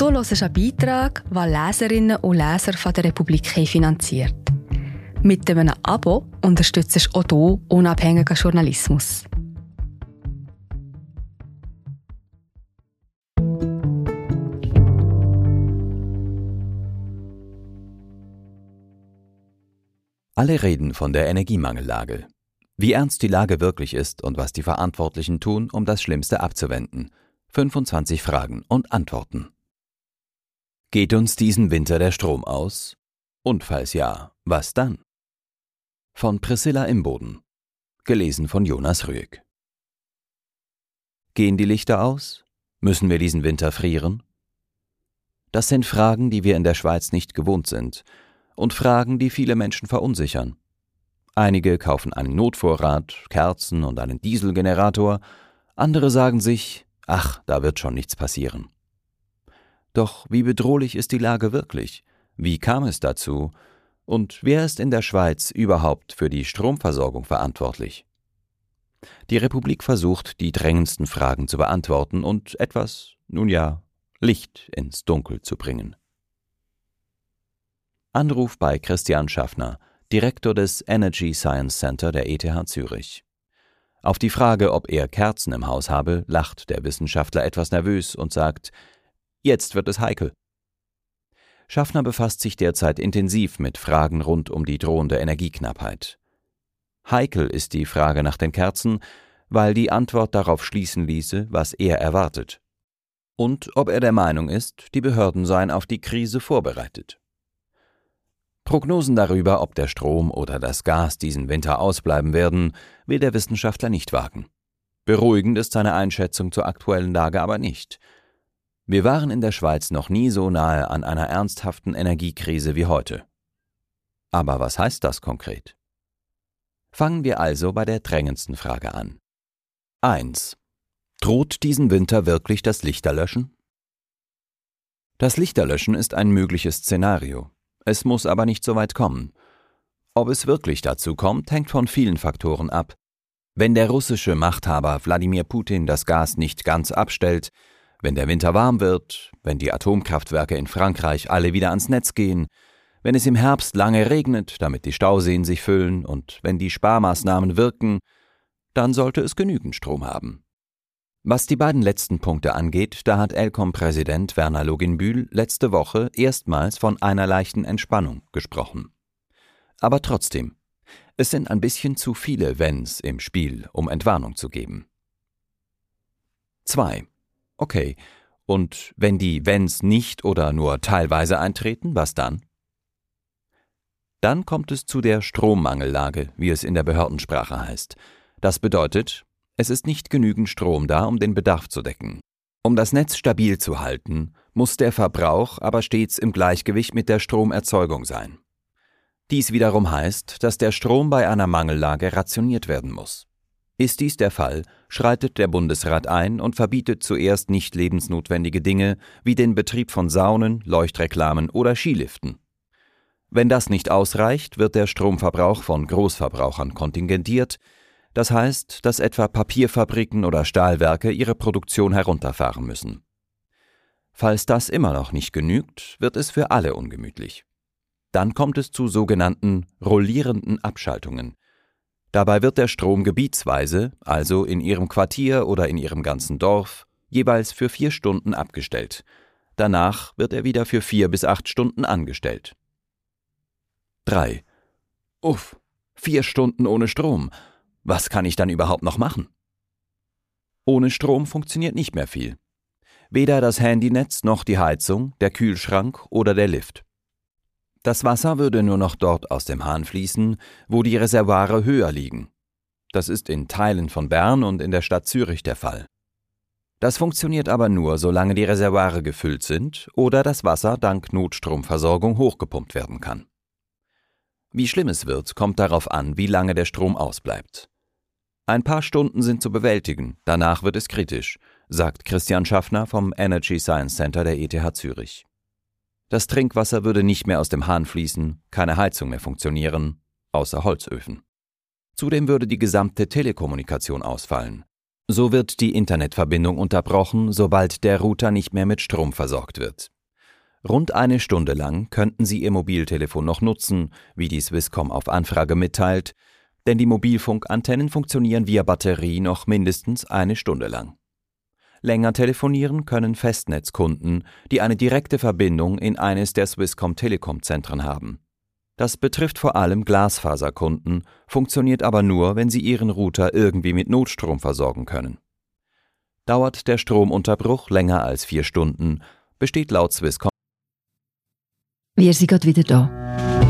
Du hörst einen Beitrag, den Leserinnen und Leser von der Republik finanziert. Mit einem Abo unterstützt du auch du unabhängigen Journalismus. Alle reden von der Energiemangellage. Wie ernst die Lage wirklich ist und was die Verantwortlichen tun, um das Schlimmste abzuwenden. 25 Fragen und Antworten. Geht uns diesen Winter der Strom aus? Und falls ja, was dann? Von Priscilla Imboden. Gelesen von Jonas Rüegg. Gehen die Lichter aus? Müssen wir diesen Winter frieren? Das sind Fragen, die wir in der Schweiz nicht gewohnt sind und Fragen, die viele Menschen verunsichern. Einige kaufen einen Notvorrat, Kerzen und einen Dieselgenerator, andere sagen sich, ach, da wird schon nichts passieren. Doch wie bedrohlich ist die Lage wirklich? Wie kam es dazu? Und wer ist in der Schweiz überhaupt für die Stromversorgung verantwortlich? Die Republik versucht, die drängendsten Fragen zu beantworten und etwas, nun ja, Licht ins Dunkel zu bringen. Anruf bei Christian Schaffner, Direktor des Energy Science Center der ETH Zürich. Auf die Frage, ob er Kerzen im Haus habe, lacht der Wissenschaftler etwas nervös und sagt, jetzt wird es heikel. Schaffner befasst sich derzeit intensiv mit Fragen rund um die drohende Energieknappheit. Heikel ist die Frage nach den Kerzen, weil die Antwort darauf schließen ließe, was er erwartet. Und ob er der Meinung ist, die Behörden seien auf die Krise vorbereitet. Prognosen darüber, ob der Strom oder das Gas diesen Winter ausbleiben werden, will der Wissenschaftler nicht wagen. Beruhigend ist seine Einschätzung zur aktuellen Lage aber nicht. Wir waren in der Schweiz noch nie so nahe an einer ernsthaften Energiekrise wie heute. Aber was heißt das konkret? Fangen wir also bei der drängendsten Frage an. 1. Droht diesen Winter wirklich das Lichterlöschen? Das Lichterlöschen ist ein mögliches Szenario. Es muss aber nicht so weit kommen. Ob es wirklich dazu kommt, hängt von vielen Faktoren ab. Wenn der russische Machthaber Wladimir Putin das Gas nicht ganz abstellt, wenn der Winter warm wird, wenn die Atomkraftwerke in Frankreich alle wieder ans Netz gehen, wenn es im Herbst lange regnet, damit die Stauseen sich füllen und wenn die Sparmaßnahmen wirken, dann sollte es genügend Strom haben. Was die beiden letzten Punkte angeht, da hat Elcom-Präsident Werner Loginbühl letzte Woche erstmals von einer leichten Entspannung gesprochen. Aber trotzdem, es sind ein bisschen zu viele Wenns im Spiel, um Entwarnung zu geben. 2. Okay, und wenn die Wenns nicht oder nur teilweise eintreten, was dann? Dann kommt es zu der Strommangellage, wie es in der Behördensprache heißt. Das bedeutet, es ist nicht genügend Strom da, um den Bedarf zu decken. Um das Netz stabil zu halten, muss der Verbrauch aber stets im Gleichgewicht mit der Stromerzeugung sein. Dies wiederum heißt, dass der Strom bei einer Mangellage rationiert werden muss. Ist dies der Fall, schreitet der Bundesrat ein und verbietet zuerst nicht lebensnotwendige Dinge wie den Betrieb von Saunen, Leuchtreklamen oder Skiliften. Wenn das nicht ausreicht, wird der Stromverbrauch von Großverbrauchern kontingentiert, das heißt, dass etwa Papierfabriken oder Stahlwerke ihre Produktion herunterfahren müssen. Falls das immer noch nicht genügt, wird es für alle ungemütlich. Dann kommt es zu sogenannten rollierenden Abschaltungen. Dabei wird der Strom gebietsweise, also in Ihrem Quartier oder in Ihrem ganzen Dorf, jeweils für vier Stunden abgestellt. Danach wird er wieder für vier bis acht Stunden angestellt. 3. Uff, vier Stunden ohne Strom. Was kann ich dann überhaupt noch machen? Ohne Strom funktioniert nicht mehr viel. Weder das Handynetz noch die Heizung, der Kühlschrank oder der Lift. Das Wasser würde nur noch dort aus dem Hahn fließen, wo die Reservoire höher liegen. Das ist in Teilen von Bern und in der Stadt Zürich der Fall. Das funktioniert aber nur, solange die Reservoire gefüllt sind oder das Wasser dank Notstromversorgung hochgepumpt werden kann. Wie schlimm es wird, kommt darauf an, wie lange der Strom ausbleibt. Ein paar Stunden sind zu bewältigen, danach wird es kritisch, sagt Christian Schaffner vom Energy Science Center der ETH Zürich. Das Trinkwasser würde nicht mehr aus dem Hahn fließen, keine Heizung mehr funktionieren, außer Holzöfen. Zudem würde die gesamte Telekommunikation ausfallen. So wird die Internetverbindung unterbrochen, sobald der Router nicht mehr mit Strom versorgt wird. Rund eine Stunde lang könnten Sie Ihr Mobiltelefon noch nutzen, wie die Swisscom auf Anfrage mitteilt, denn die Mobilfunkantennen funktionieren via Batterie noch mindestens eine Stunde lang. Länger telefonieren können Festnetzkunden, die eine direkte Verbindung in eines der Swisscom Telekom Zentren haben. Das betrifft vor allem Glasfaserkunden, funktioniert aber nur, wenn sie ihren Router irgendwie mit Notstrom versorgen können. Dauert der Stromunterbruch länger als vier Stunden, besteht laut Swisscom wir sind gerade wieder da.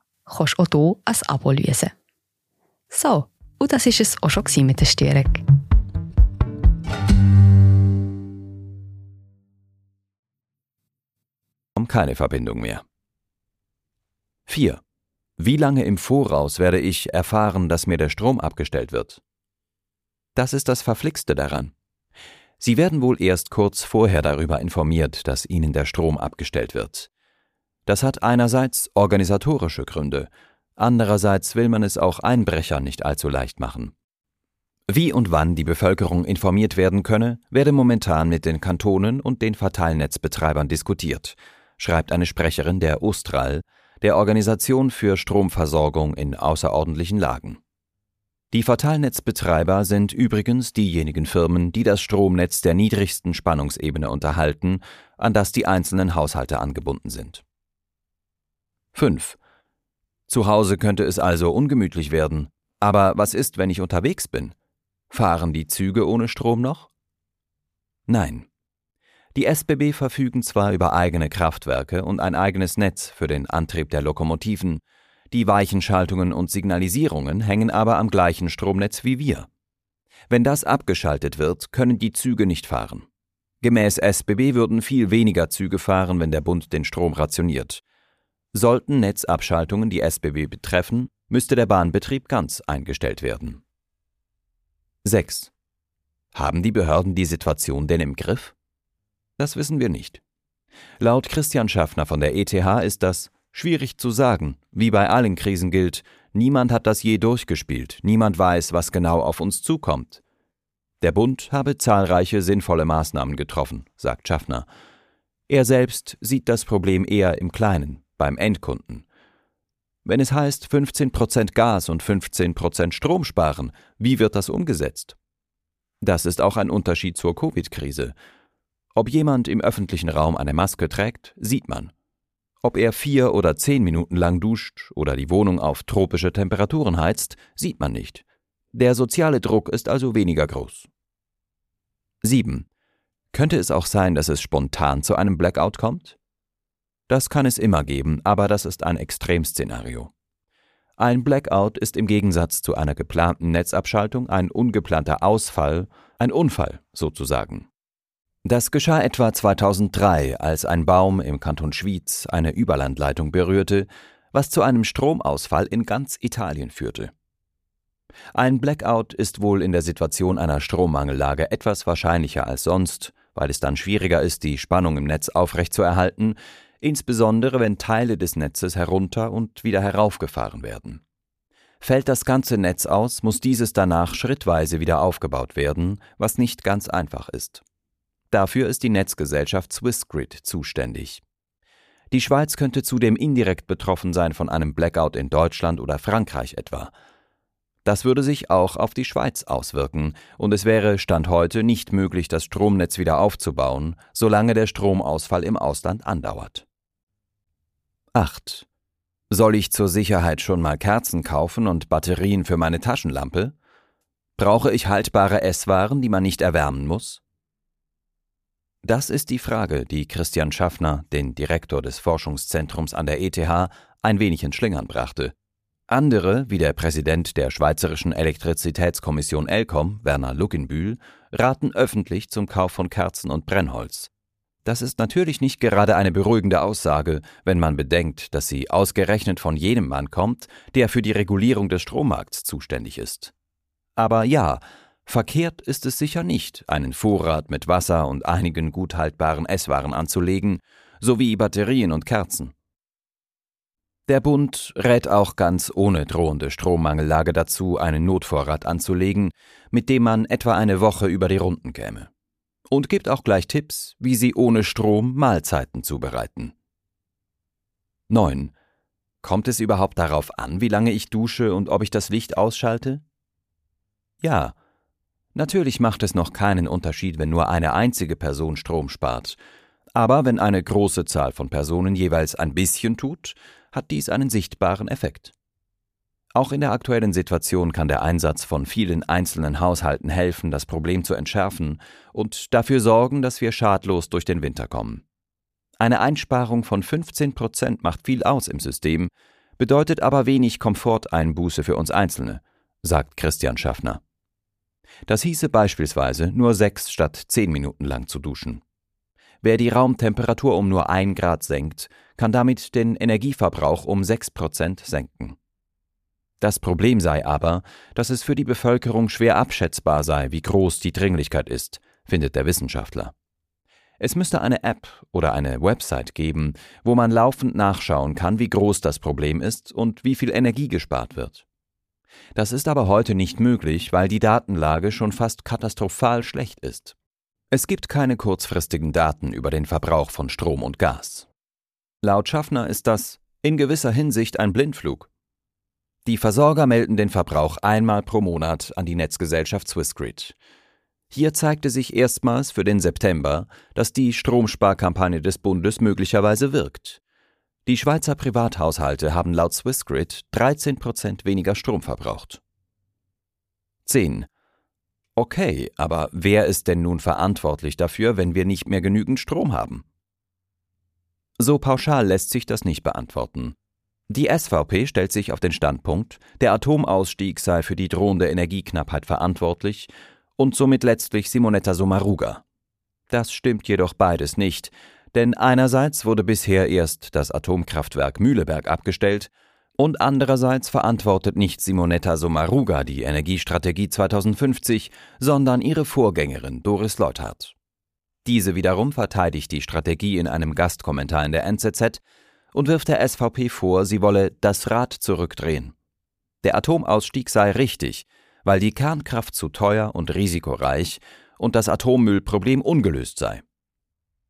kannst du auch hier ein Abo lösen. So, und das war es auch schon mit der Störung. Keine Verbindung mehr. 4. Wie lange im Voraus werde ich erfahren, dass mir der Strom abgestellt wird? Das ist das Verflixte daran. Sie werden wohl erst kurz vorher darüber informiert, dass Ihnen der Strom abgestellt wird. Das hat einerseits organisatorische Gründe, andererseits will man es auch Einbrechern nicht allzu leicht machen. Wie und wann die Bevölkerung informiert werden könne, werde momentan mit den Kantonen und den Verteilnetzbetreibern diskutiert, schreibt eine Sprecherin der Ostral, der Organisation für Stromversorgung in außerordentlichen Lagen. Die Verteilnetzbetreiber sind übrigens diejenigen Firmen, die das Stromnetz der niedrigsten Spannungsebene unterhalten, an das die einzelnen Haushalte angebunden sind. 5. Zu Hause könnte es also ungemütlich werden. Aber was ist, wenn ich unterwegs bin? Fahren die Züge ohne Strom noch? Nein. Die SBB verfügen zwar über eigene Kraftwerke und ein eigenes Netz für den Antrieb der Lokomotiven, die Weichenschaltungen und Signalisierungen hängen aber am gleichen Stromnetz wie wir. Wenn das abgeschaltet wird, können die Züge nicht fahren. Gemäß SBB würden viel weniger Züge fahren, wenn der Bund den Strom rationiert. Sollten Netzabschaltungen die SBB betreffen, müsste der Bahnbetrieb ganz eingestellt werden. 6. Haben die Behörden die Situation denn im Griff? Das wissen wir nicht. Laut Christian Schaffner von der ETH ist das Schwierig zu sagen. Wie bei allen Krisen gilt, niemand hat das je durchgespielt, niemand weiß, was genau auf uns zukommt. Der Bund habe zahlreiche sinnvolle Maßnahmen getroffen, sagt Schaffner. Er selbst sieht das Problem eher im Kleinen, beim Endkunden. Wenn es heißt 15% Gas und 15% Strom sparen, wie wird das umgesetzt? Das ist auch ein Unterschied zur Covid-Krise. Ob jemand im öffentlichen Raum eine Maske trägt, sieht man. Ob er vier oder zehn Minuten lang duscht oder die Wohnung auf tropische Temperaturen heizt, sieht man nicht. Der soziale Druck ist also weniger groß. 7. Könnte es auch sein, dass es spontan zu einem Blackout kommt? Das kann es immer geben, aber das ist ein Extremszenario. Ein Blackout ist im Gegensatz zu einer geplanten Netzabschaltung ein ungeplanter Ausfall, ein Unfall sozusagen. Das geschah etwa 2003, als ein Baum im Kanton Schwyz eine Überlandleitung berührte, was zu einem Stromausfall in ganz Italien führte. Ein Blackout ist wohl in der Situation einer Strommangellage etwas wahrscheinlicher als sonst, weil es dann schwieriger ist, die Spannung im Netz aufrechtzuerhalten, insbesondere wenn Teile des Netzes herunter und wieder heraufgefahren werden. Fällt das ganze Netz aus, muss dieses danach schrittweise wieder aufgebaut werden, was nicht ganz einfach ist. Dafür ist die Netzgesellschaft Swissgrid zuständig. Die Schweiz könnte zudem indirekt betroffen sein von einem Blackout in Deutschland oder Frankreich etwa. Das würde sich auch auf die Schweiz auswirken, und es wäre Stand heute nicht möglich, das Stromnetz wieder aufzubauen, solange der Stromausfall im Ausland andauert. 8. Soll ich zur Sicherheit schon mal Kerzen kaufen und Batterien für meine Taschenlampe? Brauche ich haltbare Esswaren, die man nicht erwärmen muss? Das ist die Frage, die Christian Schaffner, den Direktor des Forschungszentrums an der ETH, ein wenig in Schlingern brachte. Andere, wie der Präsident der Schweizerischen Elektrizitätskommission ELCOM, Werner Luckenbühl, raten öffentlich zum Kauf von Kerzen und Brennholz. Das ist natürlich nicht gerade eine beruhigende Aussage, wenn man bedenkt, dass sie ausgerechnet von jenem Mann kommt, der für die Regulierung des Strommarkts zuständig ist. Aber ja, verkehrt ist es sicher nicht, einen Vorrat mit Wasser und einigen gut haltbaren Esswaren anzulegen, sowie Batterien und Kerzen. Der Bund rät auch ganz ohne drohende Strommangellage dazu, einen Notvorrat anzulegen, mit dem man etwa eine Woche über die Runden käme und gibt auch gleich Tipps, wie Sie ohne Strom Mahlzeiten zubereiten. 9. Kommt es überhaupt darauf an, wie lange ich dusche und ob ich das Licht ausschalte? Ja. Natürlich macht es noch keinen Unterschied, wenn nur eine einzige Person Strom spart. Aber wenn eine große Zahl von Personen jeweils ein bisschen tut, hat dies einen sichtbaren Effekt. Auch in der aktuellen Situation kann der Einsatz von vielen einzelnen Haushalten helfen, das Problem zu entschärfen und dafür sorgen, dass wir schadlos durch den Winter kommen. Eine Einsparung von 15 Prozent macht viel aus im System, bedeutet aber wenig Komforteinbuße für uns Einzelne, sagt Christian Schaffner. Das hieße beispielsweise nur sechs statt zehn Minuten lang zu duschen. Wer die Raumtemperatur um nur ein Grad senkt, kann damit den Energieverbrauch um sechs Prozent senken. Das Problem sei aber, dass es für die Bevölkerung schwer abschätzbar sei, wie groß die Dringlichkeit ist, findet der Wissenschaftler. Es müsste eine App oder eine Website geben, wo man laufend nachschauen kann, wie groß das Problem ist und wie viel Energie gespart wird. Das ist aber heute nicht möglich, weil die Datenlage schon fast katastrophal schlecht ist. Es gibt keine kurzfristigen Daten über den Verbrauch von Strom und Gas. Laut Schaffner ist das in gewisser Hinsicht ein Blindflug. Die Versorger melden den Verbrauch einmal pro Monat an die Netzgesellschaft Swissgrid. Hier zeigte sich erstmals für den September, dass die Stromsparkampagne des Bundes möglicherweise wirkt. Die Schweizer Privathaushalte haben laut Swissgrid 13 Prozent weniger Strom verbraucht. 10. Okay, aber wer ist denn nun verantwortlich dafür, wenn wir nicht mehr genügend Strom haben? So pauschal lässt sich das nicht beantworten. Die SVP stellt sich auf den Standpunkt, der Atomausstieg sei für die drohende Energieknappheit verantwortlich und somit letztlich Simonetta Sommaruga. Das stimmt jedoch beides nicht, denn einerseits wurde bisher erst das Atomkraftwerk Mühleberg abgestellt und andererseits verantwortet nicht Simonetta Sommaruga die Energiestrategie 2050, sondern ihre Vorgängerin Doris Leuthard. Diese wiederum verteidigt die Strategie in einem Gastkommentar in der NZZ, und wirft der SVP vor, sie wolle das Rad zurückdrehen. Der Atomausstieg sei richtig, weil die Kernkraft zu teuer und risikoreich und das Atommüllproblem ungelöst sei.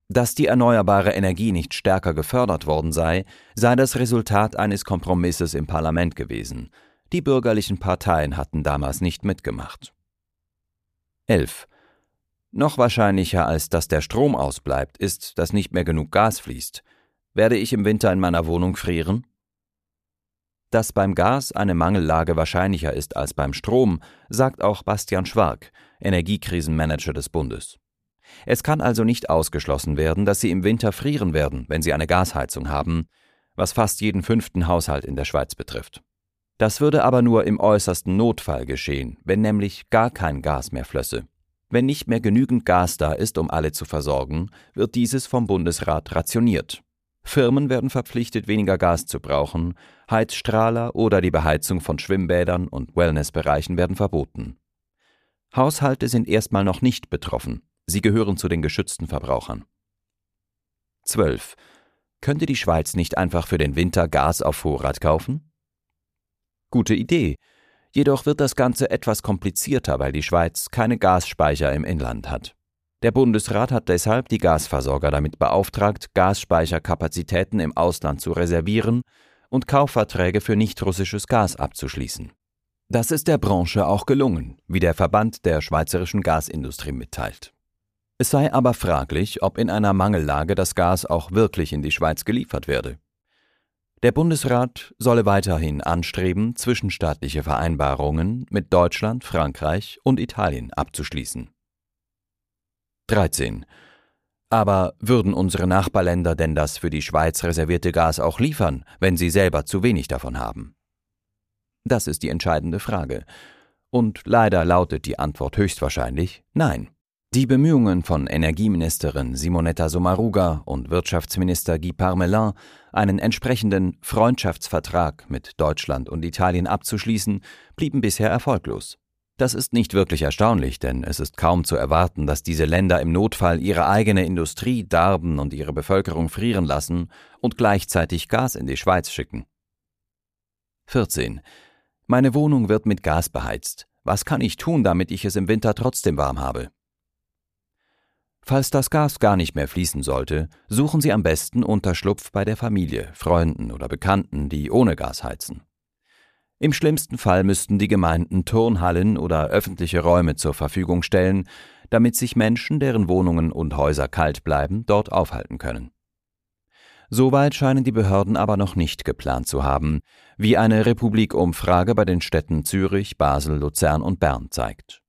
Dass die erneuerbare Energie nicht stärker gefördert worden sei, sei das Resultat eines Kompromisses im Parlament gewesen. Die bürgerlichen Parteien hatten damals nicht mitgemacht. 11. Noch wahrscheinlicher als dass der Strom ausbleibt, ist, dass nicht mehr genug Gas fließt. Werde ich im Winter in meiner Wohnung frieren? Dass beim Gas eine Mangellage wahrscheinlicher ist als beim Strom, sagt auch Bastian Schwark, Energiekrisenmanager des Bundes. Es kann also nicht ausgeschlossen werden, dass Sie im Winter frieren werden, wenn Sie eine Gasheizung haben, was fast jeden fünften Haushalt in der Schweiz betrifft. Das würde aber nur im äußersten Notfall geschehen, wenn nämlich gar kein Gas mehr flösse. Wenn nicht mehr genügend Gas da ist, um alle zu versorgen, wird dieses vom Bundesrat rationiert. Firmen werden verpflichtet, weniger Gas zu brauchen, Heizstrahler oder die Beheizung von Schwimmbädern und Wellnessbereichen werden verboten. Haushalte sind erstmal noch nicht betroffen, sie gehören zu den geschützten Verbrauchern. 12. Könnte die Schweiz nicht einfach für den Winter Gas auf Vorrat kaufen? Gute Idee, jedoch wird das Ganze etwas komplizierter, weil die Schweiz keine Gasspeicher im Inland hat. Der Bundesrat hat deshalb die Gasversorger damit beauftragt, Gasspeicherkapazitäten im Ausland zu reservieren und Kaufverträge für nichtrussisches Gas abzuschließen. Das ist der Branche auch gelungen, wie der Verband der schweizerischen Gasindustrie mitteilt. Es sei aber fraglich, ob in einer Mangellage das Gas auch wirklich in die Schweiz geliefert werde. Der Bundesrat solle weiterhin anstreben, zwischenstaatliche Vereinbarungen mit Deutschland, Frankreich und Italien abzuschließen. 13. Aber würden unsere Nachbarländer denn das für die Schweiz reservierte Gas auch liefern, wenn sie selber zu wenig davon haben? Das ist die entscheidende Frage. Und leider lautet die Antwort höchstwahrscheinlich Nein. Die Bemühungen von Energieministerin Simonetta Sommaruga und Wirtschaftsminister Guy Parmelin, einen entsprechenden Freundschaftsvertrag mit Deutschland und Italien abzuschließen, blieben bisher erfolglos. Das ist nicht wirklich erstaunlich, denn es ist kaum zu erwarten, dass diese Länder im Notfall ihre eigene Industrie darben und ihre Bevölkerung frieren lassen und gleichzeitig Gas in die Schweiz schicken. 14. Meine Wohnung wird mit Gas beheizt. Was kann ich tun, damit ich es im Winter trotzdem warm habe? Falls das Gas gar nicht mehr fließen sollte, suchen Sie am besten Unterschlupf bei der Familie, Freunden oder Bekannten, die ohne Gas heizen. Im schlimmsten Fall müssten die Gemeinden Turnhallen oder öffentliche Räume zur Verfügung stellen, damit sich Menschen, deren Wohnungen und Häuser kalt bleiben, dort aufhalten können. Soweit scheinen die Behörden aber noch nicht geplant zu haben, wie eine Republik-Umfrage bei den Städten Zürich, Basel, Luzern und Bern zeigt.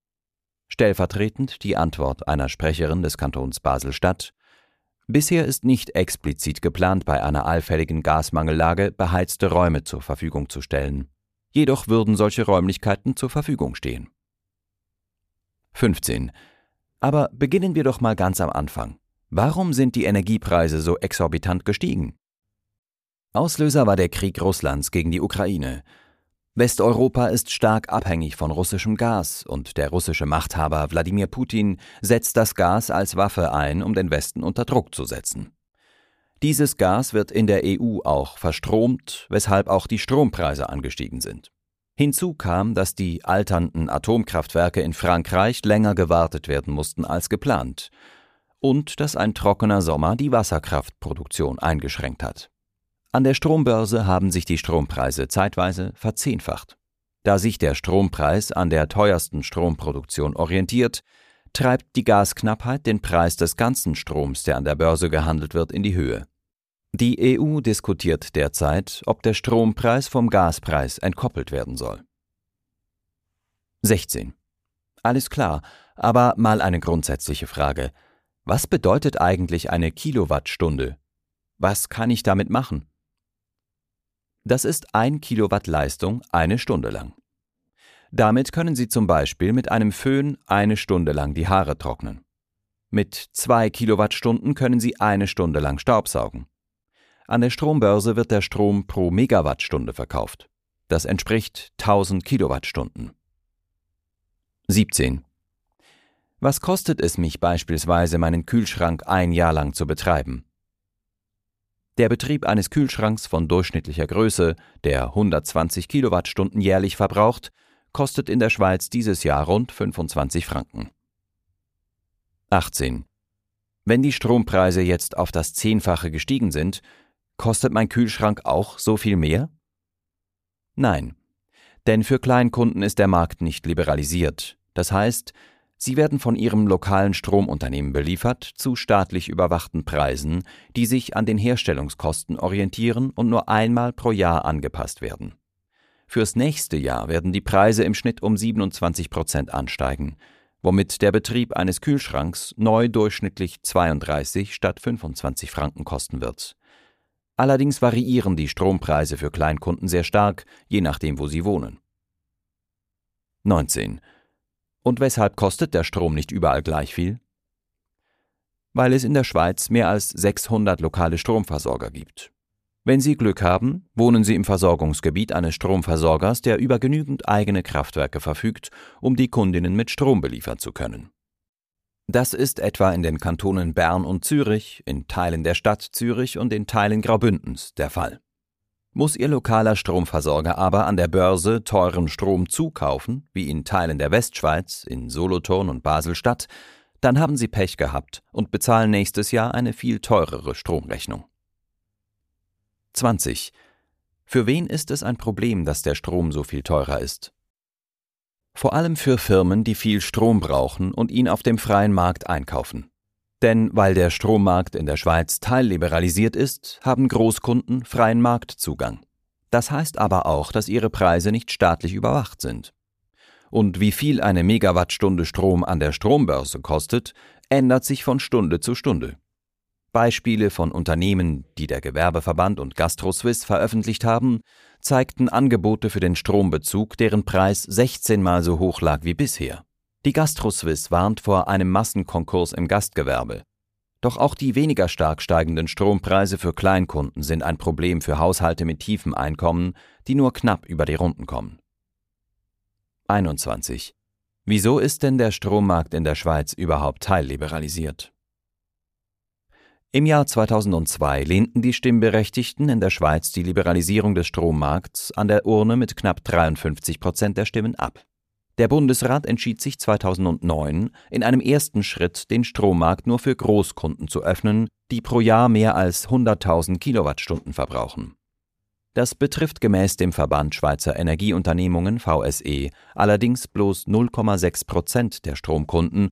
Stellvertretend die Antwort einer Sprecherin des Kantons Basel-Stadt Bisher ist nicht explizit geplant, bei einer allfälligen Gasmangellage beheizte Räume zur Verfügung zu stellen. Jedoch würden solche Räumlichkeiten zur Verfügung stehen. 15. Aber beginnen wir doch mal ganz am Anfang. Warum sind die Energiepreise so exorbitant gestiegen? Auslöser war der Krieg Russlands gegen die Ukraine. Westeuropa ist stark abhängig von russischem Gas und der russische Machthaber Wladimir Putin setzt das Gas als Waffe ein, um den Westen unter Druck zu setzen. Dieses Gas wird in der EU auch verstromt, weshalb auch die Strompreise angestiegen sind. Hinzu kam, dass die alternden Atomkraftwerke in Frankreich länger gewartet werden mussten als geplant und dass ein trockener Sommer die Wasserkraftproduktion eingeschränkt hat. An der Strombörse haben sich die Strompreise zeitweise verzehnfacht. Da sich der Strompreis an der teuersten Stromproduktion orientiert, treibt die Gasknappheit den Preis des ganzen Stroms, der an der Börse gehandelt wird, in die Höhe. Die EU diskutiert derzeit, ob der Strompreis vom Gaspreis entkoppelt werden soll. 16. Alles klar, aber mal eine grundsätzliche Frage. Was bedeutet eigentlich eine Kilowattstunde? Was kann ich damit machen? Das ist ein Kilowatt Leistung eine Stunde lang. Damit können Sie zum Beispiel mit einem Föhn eine Stunde lang die Haare trocknen. Mit zwei Kilowattstunden können Sie eine Stunde lang Staubsaugen. An der Strombörse wird der Strom pro Megawattstunde verkauft. Das entspricht 1000 Kilowattstunden. 17. Was kostet es mich beispielsweise, meinen Kühlschrank ein Jahr lang zu betreiben? Der Betrieb eines Kühlschranks von durchschnittlicher Größe, der 120 Kilowattstunden jährlich verbraucht, kostet in der Schweiz dieses Jahr rund 25 Franken. 18. Wenn die Strompreise jetzt auf das Zehnfache gestiegen sind, kostet mein Kühlschrank auch so viel mehr? Nein, denn für Kleinkunden ist der Markt nicht liberalisiert. Das heißt, Sie werden von ihrem lokalen Stromunternehmen beliefert zu staatlich überwachten Preisen, die sich an den Herstellungskosten orientieren und nur einmal pro Jahr angepasst werden. Fürs nächste Jahr werden die Preise im Schnitt um 27 Prozent ansteigen, womit der Betrieb eines Kühlschranks neu durchschnittlich 32 statt 25 Franken kosten wird. Allerdings variieren die Strompreise für Kleinkunden sehr stark, je nachdem, wo sie wohnen. 19. Und weshalb kostet der Strom nicht überall gleich viel? Weil es in der Schweiz mehr als 600 lokale Stromversorger gibt. Wenn Sie Glück haben, wohnen Sie im Versorgungsgebiet eines Stromversorgers, der über genügend eigene Kraftwerke verfügt, um die Kundinnen mit Strom beliefern zu können. Das ist etwa in den Kantonen Bern und Zürich, in Teilen der Stadt Zürich und in Teilen Graubündens der Fall. Muss Ihr lokaler Stromversorger aber an der Börse teuren Strom zukaufen, wie in Teilen der Westschweiz, in Solothurn und Baselstadt, dann haben Sie Pech gehabt und bezahlen nächstes Jahr eine viel teurere Stromrechnung. 20. Für wen ist es ein Problem, dass der Strom so viel teurer ist? Vor allem für Firmen, die viel Strom brauchen und ihn auf dem freien Markt einkaufen. Denn weil der Strommarkt in der Schweiz teilliberalisiert ist, haben Großkunden freien Marktzugang. Das heißt aber auch, dass ihre Preise nicht staatlich überwacht sind. Und wie viel eine Megawattstunde Strom an der Strombörse kostet, ändert sich von Stunde zu Stunde. Beispiele von Unternehmen, die der Gewerbeverband und GastroSwiss veröffentlicht haben, zeigten Angebote für den Strombezug, deren Preis 16 Mal so hoch lag wie bisher. Die GastroSwiss warnt vor einem Massenkonkurs im Gastgewerbe. Doch auch die weniger stark steigenden Strompreise für Kleinkunden sind ein Problem für Haushalte mit tiefem Einkommen, die nur knapp über die Runden kommen. 21. Wieso ist denn der Strommarkt in der Schweiz überhaupt teilliberalisiert? Im Jahr 2002 lehnten die Stimmberechtigten in der Schweiz die Liberalisierung des Strommarkts an der Urne mit knapp 53 Prozent der Stimmen ab. Der Bundesrat entschied sich 2009, in einem ersten Schritt den Strommarkt nur für Großkunden zu öffnen, die pro Jahr mehr als 100.000 Kilowattstunden verbrauchen. Das betrifft gemäß dem Verband Schweizer Energieunternehmungen VSE allerdings bloß 0,6 Prozent der Stromkunden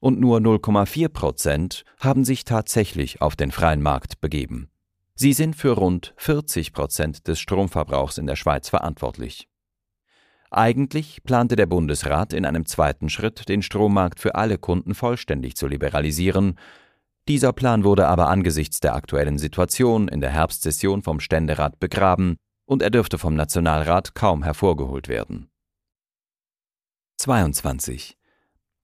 und nur 0,4 Prozent haben sich tatsächlich auf den freien Markt begeben. Sie sind für rund 40 Prozent des Stromverbrauchs in der Schweiz verantwortlich. Eigentlich plante der Bundesrat in einem zweiten Schritt, den Strommarkt für alle Kunden vollständig zu liberalisieren. Dieser Plan wurde aber angesichts der aktuellen Situation in der Herbstsession vom Ständerat begraben und er dürfte vom Nationalrat kaum hervorgeholt werden. 22.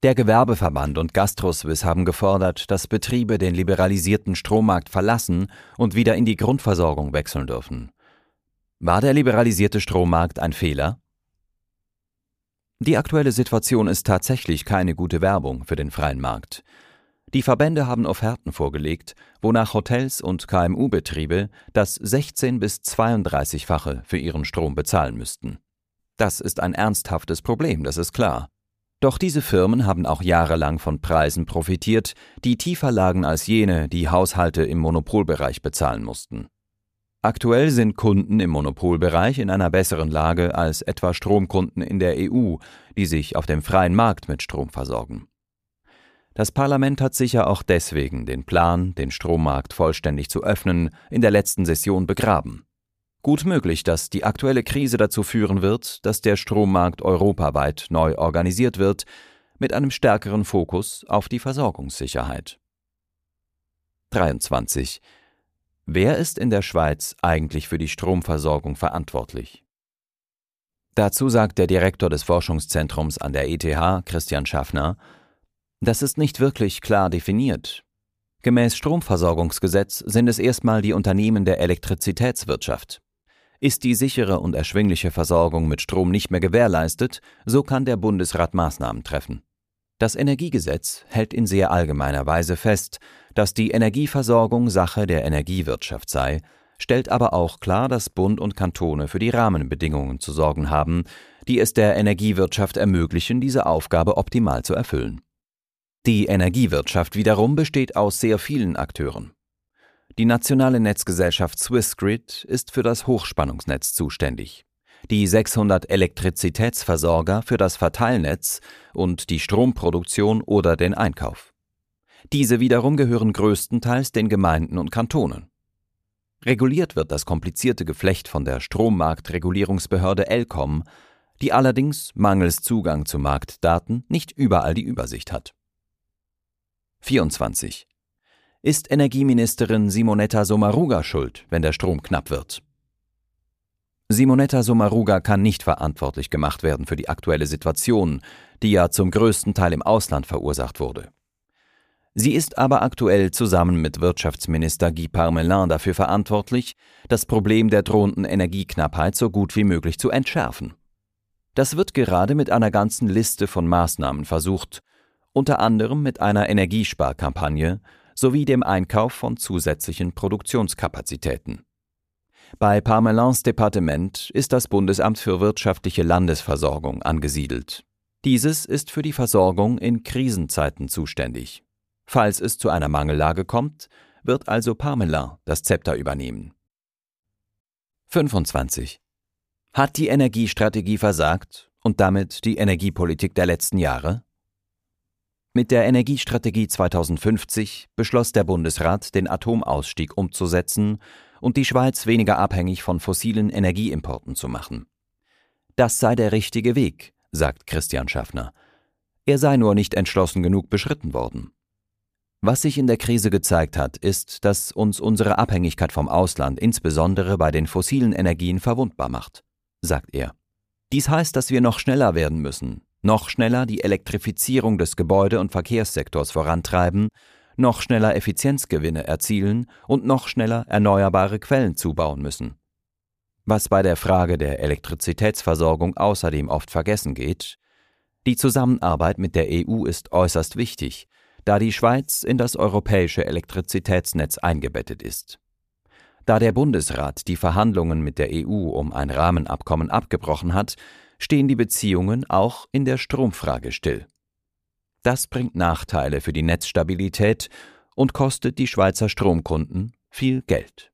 Der Gewerbeverband und GastroSwiss haben gefordert, dass Betriebe den liberalisierten Strommarkt verlassen und wieder in die Grundversorgung wechseln dürfen. War der liberalisierte Strommarkt ein Fehler? Die aktuelle Situation ist tatsächlich keine gute Werbung für den freien Markt. Die Verbände haben Offerten vorgelegt, wonach Hotels und KMU-Betriebe das 16 bis 32-fache für ihren Strom bezahlen müssten. Das ist ein ernsthaftes Problem, das ist klar. Doch diese Firmen haben auch jahrelang von Preisen profitiert, die tiefer lagen als jene, die Haushalte im Monopolbereich bezahlen mussten. Aktuell sind Kunden im Monopolbereich in einer besseren Lage als etwa Stromkunden in der EU, die sich auf dem freien Markt mit Strom versorgen. Das Parlament hat sicher auch deswegen den Plan, den Strommarkt vollständig zu öffnen, in der letzten Session begraben. Gut möglich, dass die aktuelle Krise dazu führen wird, dass der Strommarkt europaweit neu organisiert wird, mit einem stärkeren Fokus auf die Versorgungssicherheit. 23. Wer ist in der Schweiz eigentlich für die Stromversorgung verantwortlich? Dazu sagt der Direktor des Forschungszentrums an der ETH, Christian Schaffner, das ist nicht wirklich klar definiert. Gemäß Stromversorgungsgesetz sind es erstmal die Unternehmen der Elektrizitätswirtschaft. Ist die sichere und erschwingliche Versorgung mit Strom nicht mehr gewährleistet, so kann der Bundesrat Maßnahmen treffen. Das Energiegesetz hält in sehr allgemeiner Weise fest, dass die Energieversorgung Sache der Energiewirtschaft sei, stellt aber auch klar, dass Bund und Kantone für die Rahmenbedingungen zu sorgen haben, die es der Energiewirtschaft ermöglichen, diese Aufgabe optimal zu erfüllen. Die Energiewirtschaft wiederum besteht aus sehr vielen Akteuren. Die nationale Netzgesellschaft Swissgrid ist für das Hochspannungsnetz zuständig die 600 Elektrizitätsversorger für das Verteilnetz und die Stromproduktion oder den Einkauf. Diese wiederum gehören größtenteils den Gemeinden und Kantonen. Reguliert wird das komplizierte Geflecht von der Strommarktregulierungsbehörde ELCOM, die allerdings mangels Zugang zu Marktdaten nicht überall die Übersicht hat. 24. Ist Energieministerin Simonetta Sommaruga schuld, wenn der Strom knapp wird? Simonetta Sommaruga kann nicht verantwortlich gemacht werden für die aktuelle Situation, die ja zum größten Teil im Ausland verursacht wurde. Sie ist aber aktuell zusammen mit Wirtschaftsminister Guy Parmelin dafür verantwortlich, das Problem der drohenden Energieknappheit so gut wie möglich zu entschärfen. Das wird gerade mit einer ganzen Liste von Maßnahmen versucht, unter anderem mit einer Energiesparkampagne sowie dem Einkauf von zusätzlichen Produktionskapazitäten. Bei Parmelins Departement ist das Bundesamt für wirtschaftliche Landesversorgung angesiedelt. Dieses ist für die Versorgung in Krisenzeiten zuständig. Falls es zu einer Mangellage kommt, wird also Parmelin das Zepter übernehmen. 25. Hat die Energiestrategie versagt und damit die Energiepolitik der letzten Jahre? Mit der Energiestrategie 2050 beschloss der Bundesrat, den Atomausstieg umzusetzen und die Schweiz weniger abhängig von fossilen Energieimporten zu machen. Das sei der richtige Weg, sagt Christian Schaffner. Er sei nur nicht entschlossen genug beschritten worden. Was sich in der Krise gezeigt hat, ist, dass uns unsere Abhängigkeit vom Ausland insbesondere bei den fossilen Energien verwundbar macht, sagt er. Dies heißt, dass wir noch schneller werden müssen, noch schneller die Elektrifizierung des Gebäude- und Verkehrssektors vorantreiben, noch schneller Effizienzgewinne erzielen und noch schneller erneuerbare Quellen zubauen müssen. Was bei der Frage der Elektrizitätsversorgung außerdem oft vergessen geht, die Zusammenarbeit mit der EU ist äußerst wichtig, da die Schweiz in das europäische Elektrizitätsnetz eingebettet ist. Da der Bundesrat die Verhandlungen mit der EU um ein Rahmenabkommen abgebrochen hat, stehen die Beziehungen auch in der Stromfrage still. Das bringt Nachteile für die Netzstabilität und kostet die Schweizer Stromkunden viel Geld.